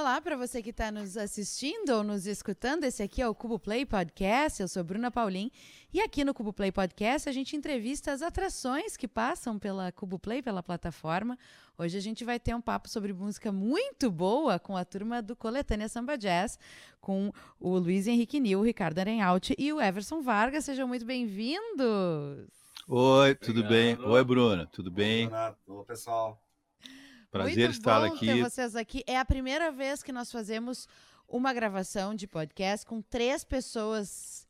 Olá para você que está nos assistindo ou nos escutando. Esse aqui é o Cubo Play Podcast. Eu sou Bruna Paulin e aqui no Cubo Play Podcast a gente entrevista as atrações que passam pela Cubo Play, pela plataforma. Hoje a gente vai ter um papo sobre música muito boa com a turma do Coletânea Samba Jazz, com o Luiz Henrique Nil, o Ricardo Arenhalt e o Everson Vargas. Sejam muito bem-vindos. Oi, tudo Obrigado. bem? Oi, Bruna, tudo bem? Oi, pessoal. Prazer Muito estar bom aqui. ter vocês aqui. É a primeira vez que nós fazemos uma gravação de podcast com três pessoas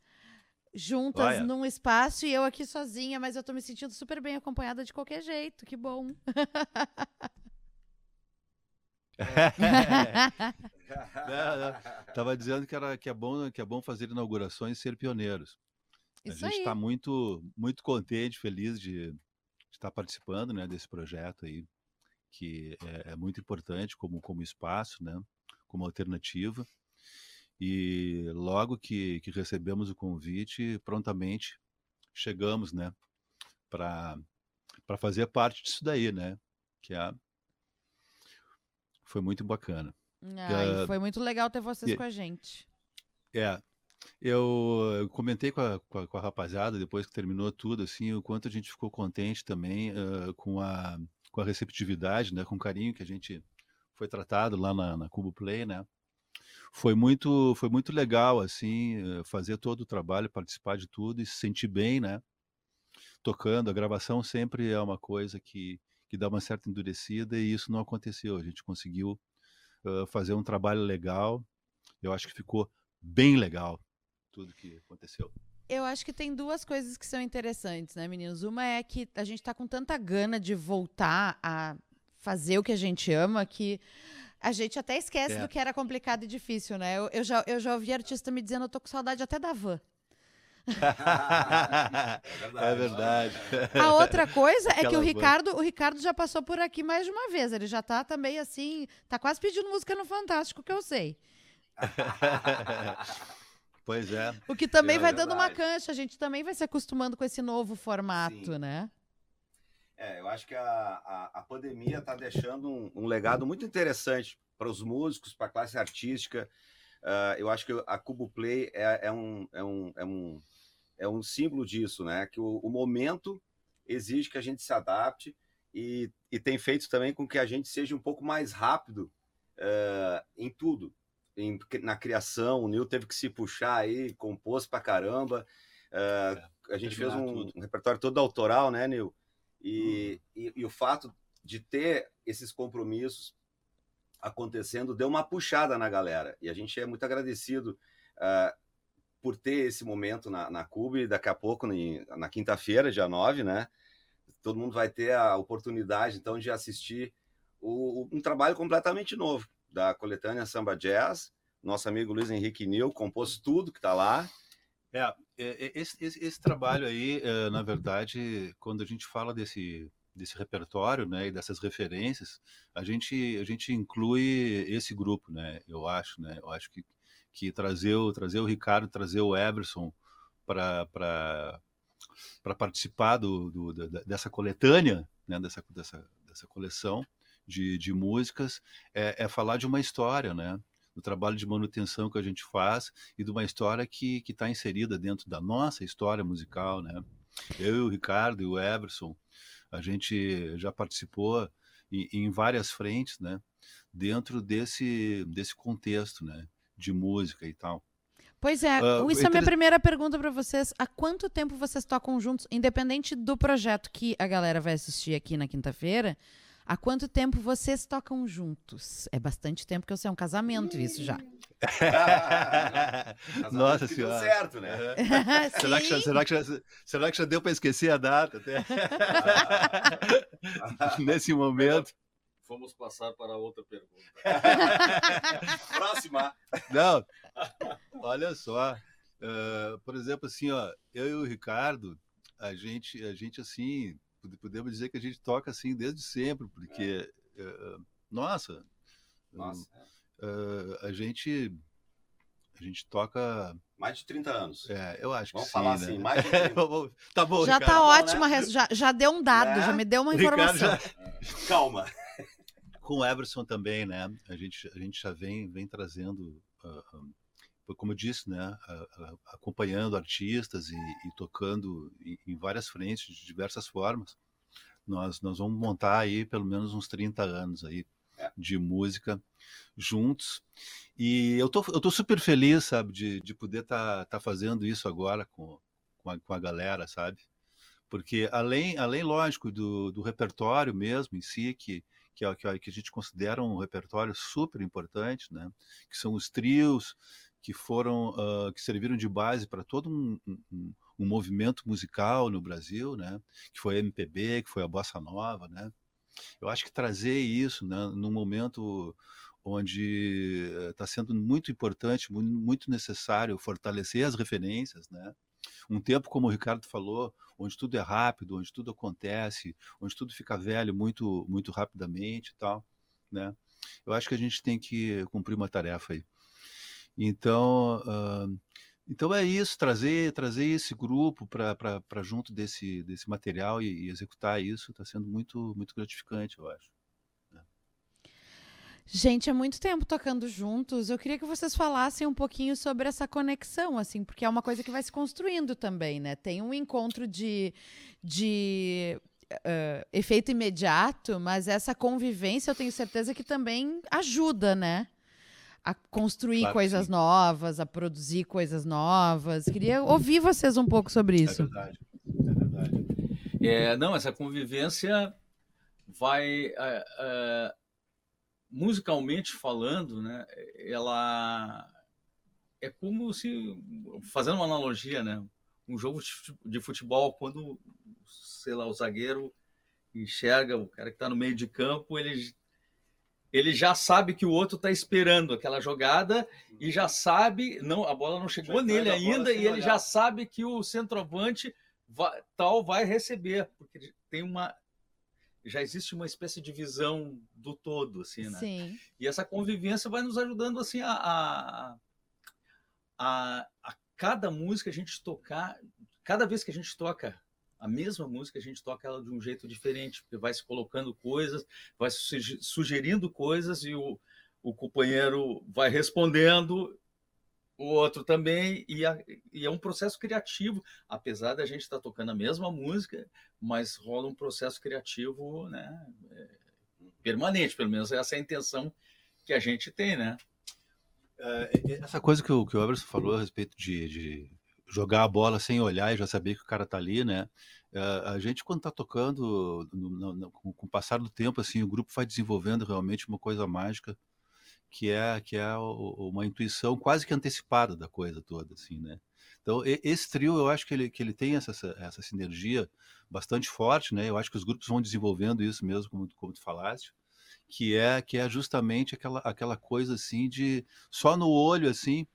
juntas Olha. num espaço e eu aqui sozinha, mas eu tô me sentindo super bem acompanhada de qualquer jeito. Que bom. não, não. Tava dizendo que era que é bom que é bom fazer inaugurações e ser pioneiros. Isso a gente está muito muito contente, feliz de, de estar participando, né, desse projeto aí que é, é muito importante como, como espaço, né? como alternativa. E logo que, que recebemos o convite, prontamente chegamos né? para fazer parte disso daí, né? que é, foi muito bacana. Ah, foi muito legal ter vocês e, com a gente. É, eu, eu comentei com a, com a, com, a, rapaziada depois que terminou tudo, assim, o quanto a gente ficou contente também uh, com a com a receptividade, né, com o carinho que a gente foi tratado lá na, na Cubo Play, né? Foi muito, foi muito legal, assim, eh, fazer todo o trabalho, participar de tudo e se sentir bem, né? Tocando, a gravação sempre é uma coisa que, que dá uma certa endurecida e isso não aconteceu. A gente conseguiu uh, fazer um trabalho legal. Eu acho que ficou bem legal tudo que aconteceu. Eu acho que tem duas coisas que são interessantes, né, meninos? Uma é que a gente está com tanta gana de voltar a fazer o que a gente ama que a gente até esquece é. do que era complicado e difícil, né? Eu, eu, já, eu já ouvi artista me dizendo, eu tô com saudade até da van. é verdade. A outra coisa é que o Ricardo, o Ricardo já passou por aqui mais de uma vez. Ele já tá também assim, tá quase pedindo música no Fantástico, que eu sei. Pois é. O que também é vai verdade. dando uma cancha, a gente também vai se acostumando com esse novo formato, Sim. né? É, eu acho que a, a, a pandemia está deixando um, um, legado muito interessante para os músicos, para a classe artística. Uh, eu acho que a Cubo Play é, é, um, é, um, é, um, é um símbolo disso, né? Que o, o momento exige que a gente se adapte e, e tem feito também com que a gente seja um pouco mais rápido uh, em tudo em, na criação, o Nil teve que se puxar aí, compôs pra caramba. Uh, é, a gente fez um, um, repertório todo autoral, né, Nil? E, hum. e, e, o fato de ter esses compromissos acontecendo deu uma puxada na galera. E a gente é muito agradecido uh, por ter esse momento na, na Cube. Daqui a pouco, na, na quinta-feira, dia 9, né? Todo mundo vai ter a oportunidade, então, de assistir o, um trabalho completamente novo da coletânea Samba Jazz. Nosso amigo Luiz Henrique Nil compôs tudo que está lá. É, é, é, esse, esse, esse, trabalho aí, é, na verdade, quando a gente fala desse, desse repertório, né, e dessas referências, a gente, a gente inclui esse grupo, né, eu acho, né, eu acho que, que trazer, o, trazer o Ricardo, trazer o Everson para participar do, do, dessa coletânea, né, dessa, dessa, dessa coleção, de, de músicas é, é, falar de uma história, né? Do trabalho de manutenção que a gente faz e de uma história que está inserida dentro da nossa história musical, né? Eu e o Ricardo e o Everson, a gente já participou em, em várias frentes, né? Dentro desse, desse contexto, né? De música e tal. Pois é, uh, isso é a minha primeira pergunta para vocês. Há quanto tempo vocês tocam juntos, independente do projeto que a galera vai assistir aqui na quinta-feira? Há quanto tempo vocês tocam juntos? É bastante tempo que eu sei, é um casamento isso já. Nossa senhora. certo, né? será, que já, será, que já, será que já deu para esquecer a data? Até? Nesse momento. Vamos passar para outra pergunta. Próxima. Não, olha só. Uh, por exemplo, assim, ó, eu e o Ricardo, a gente, a gente assim, podemos dizer que a gente toca assim desde sempre, porque, é. uh, nossa, nossa uh, a gente a gente toca mais de 30 anos. É, eu acho Vamos que falar sim, assim, né? mais de 30. tá bom, Já Ricardo. tá ótima, né? já, já deu um dado, é. já me deu uma informação. Já... Calma. com o Everson também, né? A gente, a gente já vem, vem trazendo, uh, como eu disse, né? Acompanhando artistas e, e tocando em, várias frentes, de diversas formas. Nós, nós vamos montar aí pelo menos uns 30 anos aí é. de música juntos. E eu tô, eu tô super feliz, sabe, de, de poder estar tá, tá fazendo isso agora com, com, a, com a galera, sabe? Porque além, além lógico, do, do repertório mesmo em si, que, que, é, que a gente considera um repertório super importante, né? que são os trios que foram uh, que serviram de base para todo um, um, um, movimento musical no Brasil, né? que foi a MPB, que foi a bossa nova, né? Eu acho que trazer isso, né, num momento onde está sendo muito importante, muito necessário fortalecer as referências, né? Um tempo, como o Ricardo falou, onde tudo é rápido, onde tudo acontece, onde tudo fica velho muito, muito rapidamente e tal, né? Eu acho que a gente tem que cumprir uma tarefa aí. Então, uh, então é isso, trazer, trazer esse grupo para junto desse, desse material e, e executar isso está sendo muito, muito gratificante, eu acho. Gente, há muito tempo tocando juntos. Eu queria que vocês falassem um pouquinho sobre essa conexão, assim, porque é uma coisa que vai se construindo também, né? Tem um encontro de, de uh, efeito imediato, mas essa convivência eu tenho certeza que também ajuda, né? A construir claro coisas novas, a produzir coisas novas. Queria ouvir vocês um pouco sobre é isso. É verdade. É verdade. É, não, essa convivência vai. Uh, uh, musicalmente falando, né, ela é como se, fazendo uma analogia, né, um jogo de futebol, quando, sei lá, o zagueiro enxerga o cara que está no meio de campo, ele, ele já sabe que o outro está esperando aquela jogada e já sabe, não, a bola não chegou já nele ainda e ele olhar. já sabe que o centroavante vai, tal vai receber, porque tem uma já existe uma espécie de visão do todo, assim, né? Sim. E essa convivência vai nos ajudando, assim, a, a, a, a cada música a gente tocar, cada vez que a gente toca a mesma música, a gente toca ela de um jeito diferente, porque vai se colocando coisas, vai sugerindo coisas e o, o companheiro vai respondendo o outro também, e, a, e, é um processo criativo, apesar da gente estar tá tocando a mesma música, mas rola um processo criativo né, é, permanente, pelo menos essa é a intenção que a gente tem, né? É, essa coisa que o, que o Everson falou a respeito de, de, jogar a bola sem olhar e já saber que o cara tá ali, né? É, a gente, quando tá tocando, no, no, com, com o passar do tempo, assim, o grupo vai desenvolvendo realmente uma coisa mágica que é que é uma intuição quase que antecipada da coisa toda, assim, né? Então esse trio eu acho que ele, que ele tem essa, essa sinergia bastante forte, né? Eu acho que os grupos vão desenvolvendo isso mesmo, como, como tu falaste, que é que é justamente aquela, aquela coisa assim de só no olho assim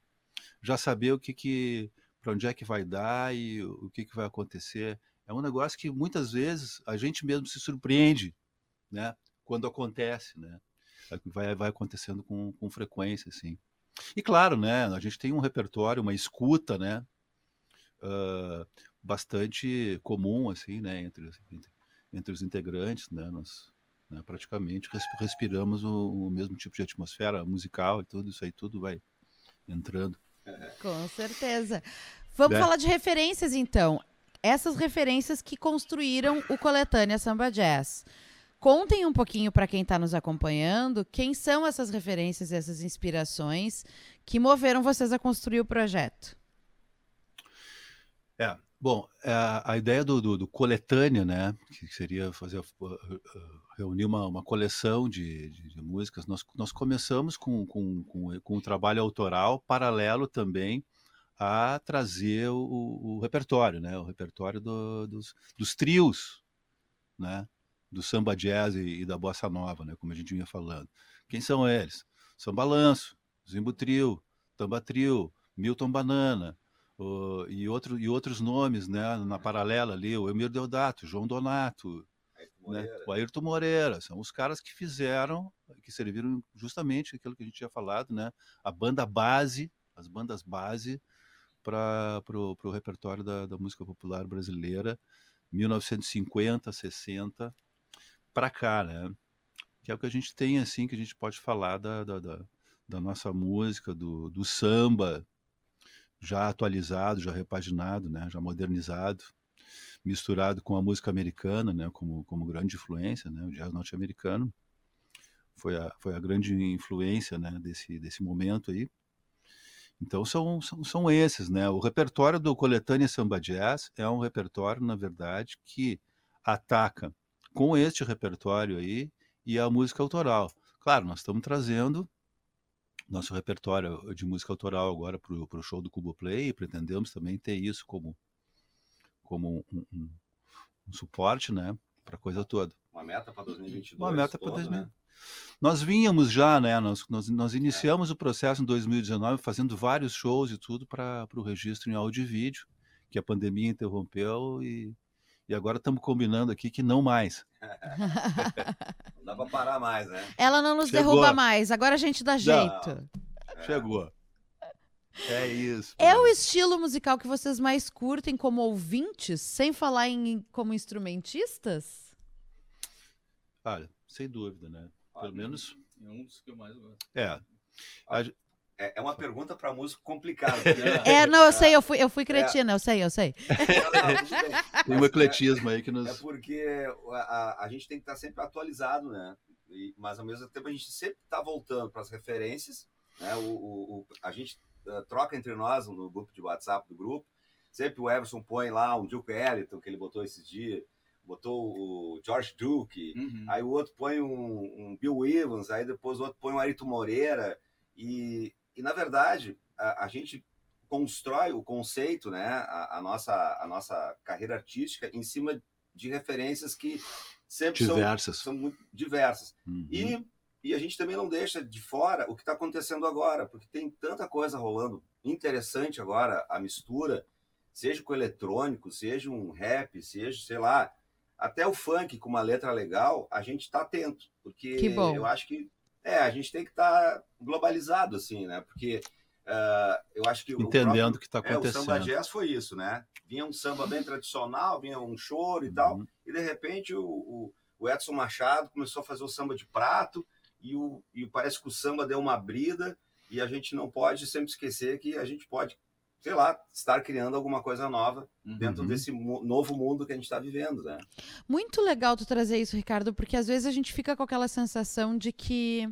já saber o que que para onde é que vai dar e o que que vai acontecer. É um negócio que muitas vezes a gente mesmo se surpreende, né? Quando acontece, né? vai, vai acontecendo com, com frequência, assim. E claro, né, a gente tem um repertório, uma escuta, né, uh, bastante comum, assim, né, entre, entre, entre os integrantes, né, nós né, praticamente respiramos o, o, mesmo tipo de atmosfera musical e tudo isso aí, tudo vai entrando. Com certeza. Vamos é. falar de referências, então. Essas referências que construíram o Coletânea Samba Jazz. Contem um pouquinho para quem está nos acompanhando quem são essas referências, essas inspirações que moveram vocês a construir o projeto. É, bom, é, a ideia do, do, do, coletânea, né, que seria fazer reunir uma, uma coleção de, de, de, músicas, nós, nós começamos com, com, com, com um trabalho autoral paralelo também a trazer o, o repertório, né, o repertório do, dos, dos trios, né, do samba jazz e, e, da bossa nova, né, como a gente vinha falando. Quem são eles? Samba Lanço, Zimbo Trio, Tamba Trio, Milton Banana, o, e, outro, e outros nomes né, na paralela ali, o Emir Deodato, João Donato, né, o Ayrton Moreira, são os caras que fizeram, que serviram justamente aquilo que a gente tinha falado, né, a banda base, as bandas base para o repertório da, da música popular brasileira, 1950, 60, para cá, né? que é o que a gente tem assim que a gente pode falar da, da, da, nossa música, do, do samba já atualizado, já repaginado, né, já modernizado, misturado com a música americana, né, como, como grande influência, né, o jazz norte-americano foi a, foi a grande influência né, desse, desse momento aí. Então são, são, são esses, né? O repertório do Coletânea Samba Jazz é um repertório, na verdade, que ataca com este repertório aí e a música autoral. Claro, nós estamos trazendo nosso repertório de música autoral agora para o show do Cubo Play e pretendemos também ter isso como, como um, um, um suporte, né? Para a coisa toda. Uma meta para 2022. Uma meta para 2022. Né? Nós vínhamos já, né? Nós, nós, nós é. iniciamos é. o processo em 2019 fazendo vários shows e tudo para o registro em áudio e vídeo, que a pandemia interrompeu e, e agora estamos combinando aqui que não mais. não dá para parar mais, né? Ela não nos Chegou. derruba mais, agora a gente dá jeito. Não. Chegou. É isso. É o estilo musical que vocês mais curtem como ouvintes, sem falar em como instrumentistas? Olha, sem dúvida, né? Pelo menos. É um dos que eu mais gosto. É. A... É, é uma pergunta para músico complicada. É, não, eu sei, eu fui, eu fui cretina, é. eu sei, eu sei. tem um ecletismo aí que nos. É porque a, a, a gente tem que estar sempre atualizado, né? E, mas ao mesmo tempo a gente sempre está voltando para as referências. Né? O, o, o, a gente uh, troca entre nós no grupo de WhatsApp do grupo. Sempre o Everson põe lá um Duke Ellington que ele botou esses dias botou o George Duke, uhum. aí o outro põe um, um, Bill Evans, aí depois o outro põe um Arito Moreira, e, e na verdade a, a gente constrói o conceito, né, a, a, nossa, a nossa carreira artística em cima de referências que sempre diversas. são, são muito diversas. Uhum. E, e a gente também não deixa de fora o que está acontecendo agora, porque tem tanta coisa rolando interessante agora, a mistura, seja com eletrônico, seja um rap, seja, sei lá, até o funk com uma letra legal, a gente está atento, porque eu acho que é, a gente tem que estar tá globalizado assim, né? Porque uh, eu acho que entendendo o que está acontecendo. É, o samba jazz foi isso, né? Vinha um samba bem tradicional, vinha um choro e uhum. tal, e de repente o, o, o, Edson Machado começou a fazer o samba de prato e, o, e parece que o samba deu uma brida e a gente não pode sempre esquecer que a gente pode sei lá, estar criando alguma coisa nova uhum. dentro desse novo mundo que a gente está vivendo, né? Muito legal tu trazer isso, Ricardo, porque às vezes a gente fica com aquela sensação de que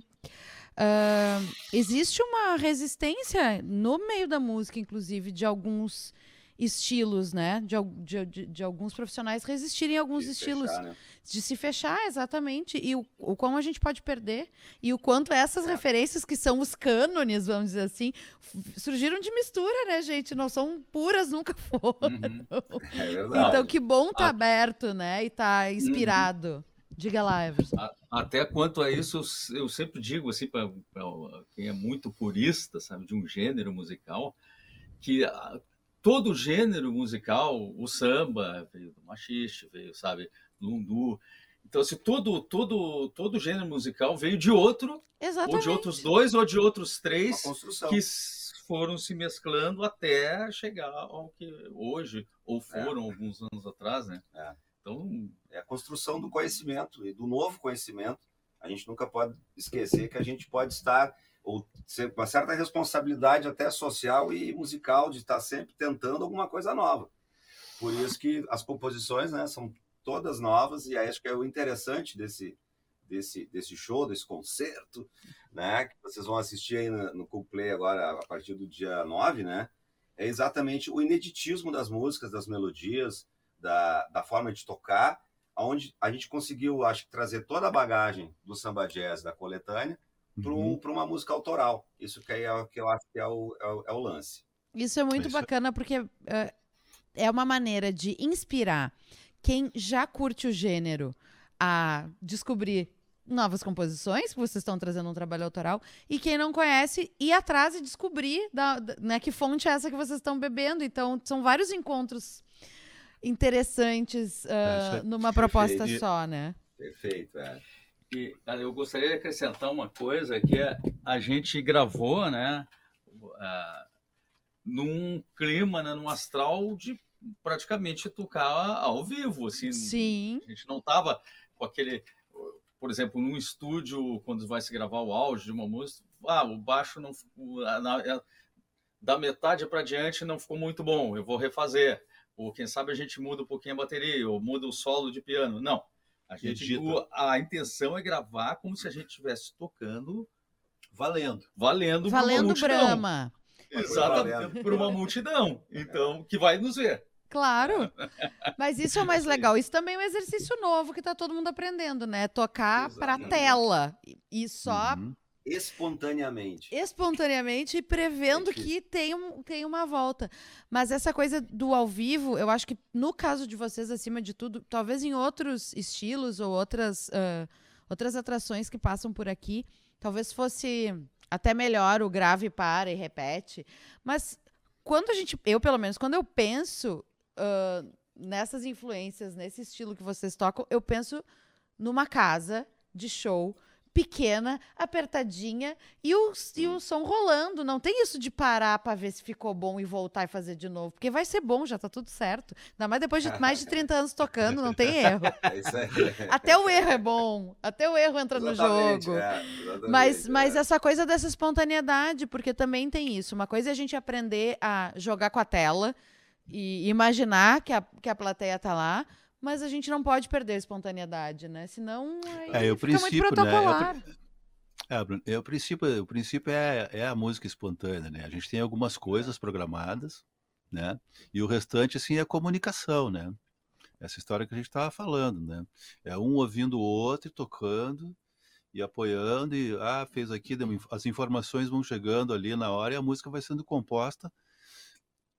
uh, existe uma resistência no meio da música, inclusive, de alguns estilos, né? De, de, de, de alguns profissionais resistirem a alguns de estilos. Fechar, né? De se fechar, exatamente. E o, o quão a gente pode perder. E o quanto essas é. referências, que são os cânones, vamos dizer assim, surgiram de mistura, né, gente? Não são puras, nunca foram. Uhum. É verdade. Então, que bom tá aberto, né? E tá inspirado. Uhum. Diga lá, Everson. Até quanto a isso, eu sempre digo assim, para quem é muito purista, sabe, de um gênero musical, que todo gênero musical, o samba veio do machiste, veio, sabe, lundu. Então, se assim, todo, todo, todo gênero musical veio de outro, Exatamente. ou de outros dois, ou de outros três, que foram se mesclando até chegar ao que hoje, ou é. foram é. alguns anos atrás, né? É. Então, é a construção do conhecimento e do novo conhecimento. A gente nunca pode esquecer que a gente pode estar uma certa responsabilidade até social e musical de estar sempre tentando alguma coisa nova. Por isso que as composições né, são todas novas e acho que é o interessante desse, desse, desse show, desse concerto, né, que vocês vão assistir aí no, no Cool Play agora a partir do dia 9, né, é exatamente o ineditismo das músicas, das melodias, da, da forma de tocar, onde a gente conseguiu, acho que, trazer toda a bagagem do samba jazz da coletânea, para uhum. uma música autoral. Isso que, é, que eu acho que é o, é o, é o lance. Isso é muito Isso. bacana porque uh, é uma maneira de inspirar quem já curte o gênero a descobrir novas composições, que vocês estão trazendo um trabalho autoral, e quem não conhece, ir atrás e descobrir da, da, né, que fonte é essa que vocês estão bebendo. Então, são vários encontros interessantes uh, numa proposta só, né? Perfeito, é. Eu gostaria de acrescentar uma coisa que é, a gente gravou, né, uh, num clima, né, num astral de praticamente tocar ao vivo, assim. Sim. A gente não tava com aquele por exemplo, num estúdio, quando vai se gravar o áudio de uma música, ah, o baixo não na, da metade para diante não ficou muito bom, eu vou refazer. Ou quem sabe a gente muda um pouquinho a bateria, ou muda o solo de piano. Não. A, gente, o, a intenção é gravar como se a gente estivesse tocando valendo. Valendo, valendo Brahma. Exatamente, por uma multidão. Então, que vai nos ver. Claro. Mas isso é o mais legal. Isso também é um exercício novo que está todo mundo aprendendo, né? Tocar para tela e só uhum. Espontaneamente. Espontaneamente e prevendo é que tem, um, tem uma volta. Mas essa coisa do ao vivo, eu acho que no caso de vocês, acima de tudo, talvez em outros estilos ou outras, uh, outras atrações que passam por aqui, talvez fosse até melhor o grave para e repete. Mas quando a gente, eu pelo menos, quando eu penso uh, nessas influências, nesse estilo que vocês tocam, eu penso numa casa de show pequena, apertadinha e o, e o som rolando. Não tem isso de parar para ver se ficou bom e voltar e fazer de novo, porque vai ser bom, já tá tudo certo. Ainda mais depois de mais de 30 anos tocando, não tem erro. É até o erro é bom, até o erro entra exatamente, no jogo. É, mas, mas é. essa coisa dessa espontaneidade, porque também tem isso. Uma coisa é a gente aprender a jogar com a tela e imaginar que a, que a plateia tá lá, mas a gente não pode perder a espontaneidade, né? Senão é, o fica muito protocolar. Né? É, é, o princípio, o princípio é, é a música espontânea, né? A gente tem algumas coisas programadas, né? E o restante, assim, é comunicação, né? Essa história que a gente estava falando, né? É um ouvindo o outro e tocando e apoiando e ah, fez aqui, as informações vão chegando ali na hora e a música vai sendo composta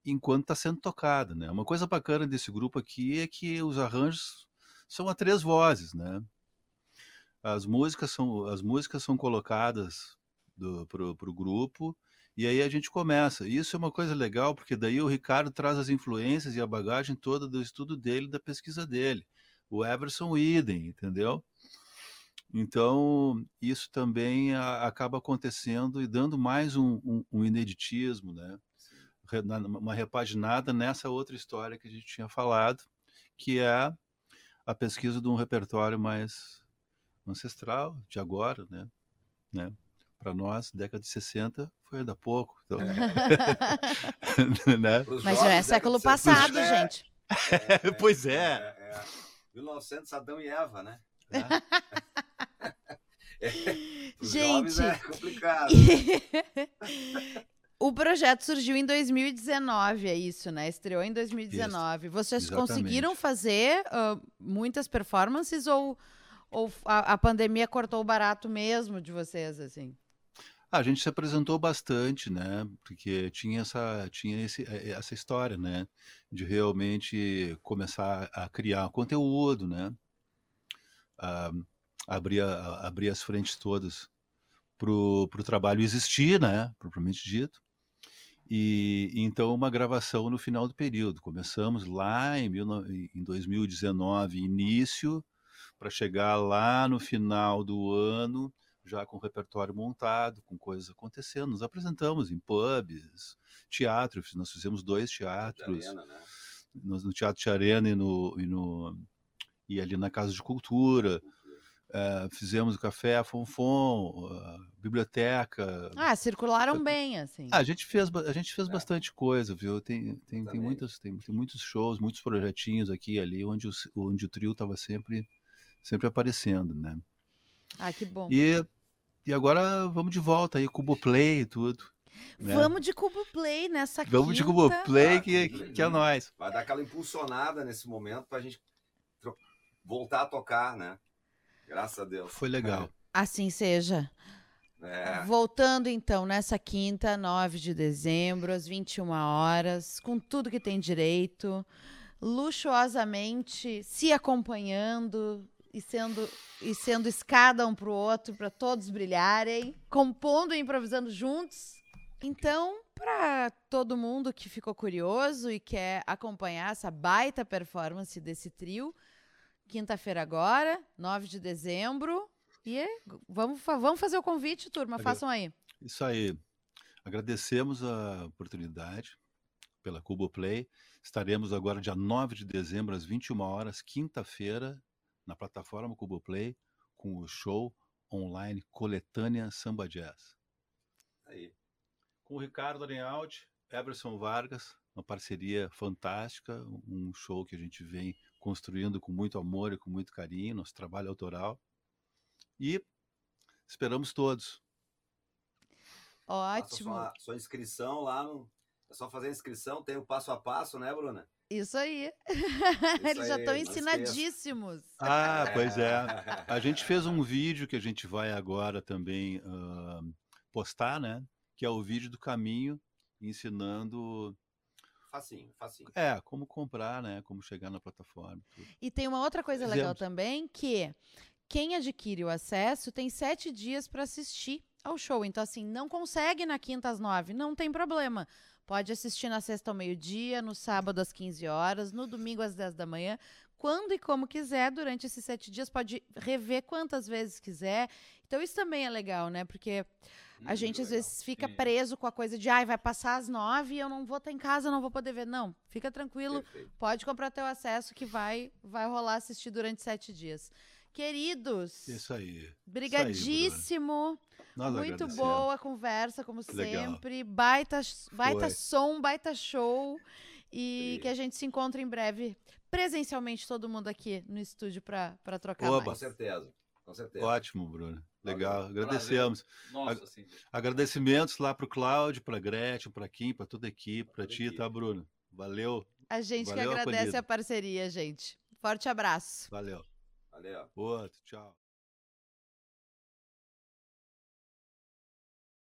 enquanto está sendo tocada, né? Uma coisa bacana desse grupo aqui é que os arranjos são a três vozes, né? As músicas são as músicas são colocadas para o grupo e aí a gente começa. Isso é uma coisa legal porque daí o Ricardo traz as influências e a bagagem toda do estudo dele, da pesquisa dele. O Everson idem, entendeu? Então, isso também a, acaba acontecendo e dando mais um, um, um ineditismo, né? Uma repaginada nessa outra história que a gente tinha falado, que é a pesquisa de um repertório mais ancestral, de agora, né? né? Para nós, década de 60 foi ainda pouco. Então... É. né? Mas já é século passado, é, gente. É, pois é. é. 1900, é. Adão e Eva, né? gente, é complicado. O projeto surgiu em 2019, é isso, né? Estreou em 2019. Isso, Vocês exatamente. conseguiram fazer uh, muitas performances ou, ou a, a, pandemia cortou o barato mesmo de vocês, assim? A gente se apresentou bastante, né? Porque tinha essa, tinha esse, é, é, essa história, né? De realmente começar a criar conteúdo, né? Uh, abrir, abrir as frentes todas para o trabalho existir, né? Propriamente dito. E então uma gravação no final do período. Começamos lá em, em 2019, início, para chegar lá no final do ano, já com o repertório montado, com coisas acontecendo. Nos apresentamos em pubs, teatro, nós fizemos dois teatros. Arena, né? no, no, Teatro de Arena e, no, e, no, e ali na Casa de Cultura. Uh, fizemos o café, a Fonfon, a biblioteca. Ah, circularam bem, assim. Ah, a gente fez, a gente fez é. bastante coisa, viu? Tem, tem, tem, muitos, tem, tem, muitos shows, muitos projetinhos aqui e ali, onde o, onde o trio estava sempre, sempre aparecendo, né? Ah, que bom. E, e agora vamos de volta aí, Cubo Play e tudo. Né? Vamos de Cubo Play nessa Vamos quinta. de Cubo Play, ah, que, que, que é nós. Vai dar aquela impulsionada nesse momento para a gente voltar a tocar, né? Graças a Deus. Foi legal. Assim seja. É. Voltando então nessa quinta, 9 de dezembro, às 21 horas, com tudo que tem direito, luxuosamente se acompanhando e sendo, e sendo escada um para o outro, para todos brilharem, compondo e improvisando juntos. Então, para todo mundo que ficou curioso e quer acompanhar essa baita performance desse trio, Quinta-feira agora, 9 de dezembro. E é, vamos, vamos fazer o convite, turma. Façam aí. Isso aí. Agradecemos a oportunidade pela Cubo Play. Estaremos agora dia 9 de dezembro, às 21 horas, quinta-feira, na plataforma Cubo Play, com o show online Coletânea Samba Jazz. Aí. Com o Ricardo Arenaldi, Eberson Vargas, uma parceria fantástica, um show que a gente vem construindo com muito amor e com muito carinho, nosso trabalho autoral. E esperamos todos. Ótimo. Sua, sua, inscrição lá no. É só fazer a inscrição, tem o passo a passo, né, Bruna? Isso aí. Isso Eles aí, já estão ensinadíssimos. Ah, pois é. A gente fez um vídeo que a gente vai agora também uh, postar, né? Que é o vídeo do caminho ensinando facinho, facinho. É, como comprar, né? Como chegar na plataforma. Tudo. E tem uma outra coisa legal também, que quem adquire o acesso tem sete dias para assistir ao show. Então, assim, não consegue na quinta às nove, não tem problema. Pode assistir na sexta ao meio-dia, no sábado às 15 horas, no domingo às 10 da manhã, quando e como quiser, durante esses sete dias, pode rever quantas vezes quiser. Então, isso também é legal, né? Porque a hum, gente às legal. vezes fica Sim. preso com a coisa de, ai, ah, vai passar às nove e eu não vou estar em casa, não vou poder ver. Não, fica tranquilo, Perfeito. pode comprar teu acesso que vai, vai rolar assistir durante sete dias. Queridos. Isso aí. Brigadíssimo. Isso aí, Muito boa a conversa, como Legal. sempre. Baita, baita som, baita show. E que a gente se encontre em breve, presencialmente, todo mundo aqui no estúdio para trocar Oba. mais. Com certeza. Com certeza. Ótimo, Bruno. Legal, agradecemos. Nossa, sim. Agradecimentos lá para o Cláudio, para a Gretchen, para Kim, para toda a equipe, para ti, tá, Bruno? Valeu. A gente Valeu que agradece a, a parceria, gente. Forte abraço. Valeu. Valeu. Outro, tchau.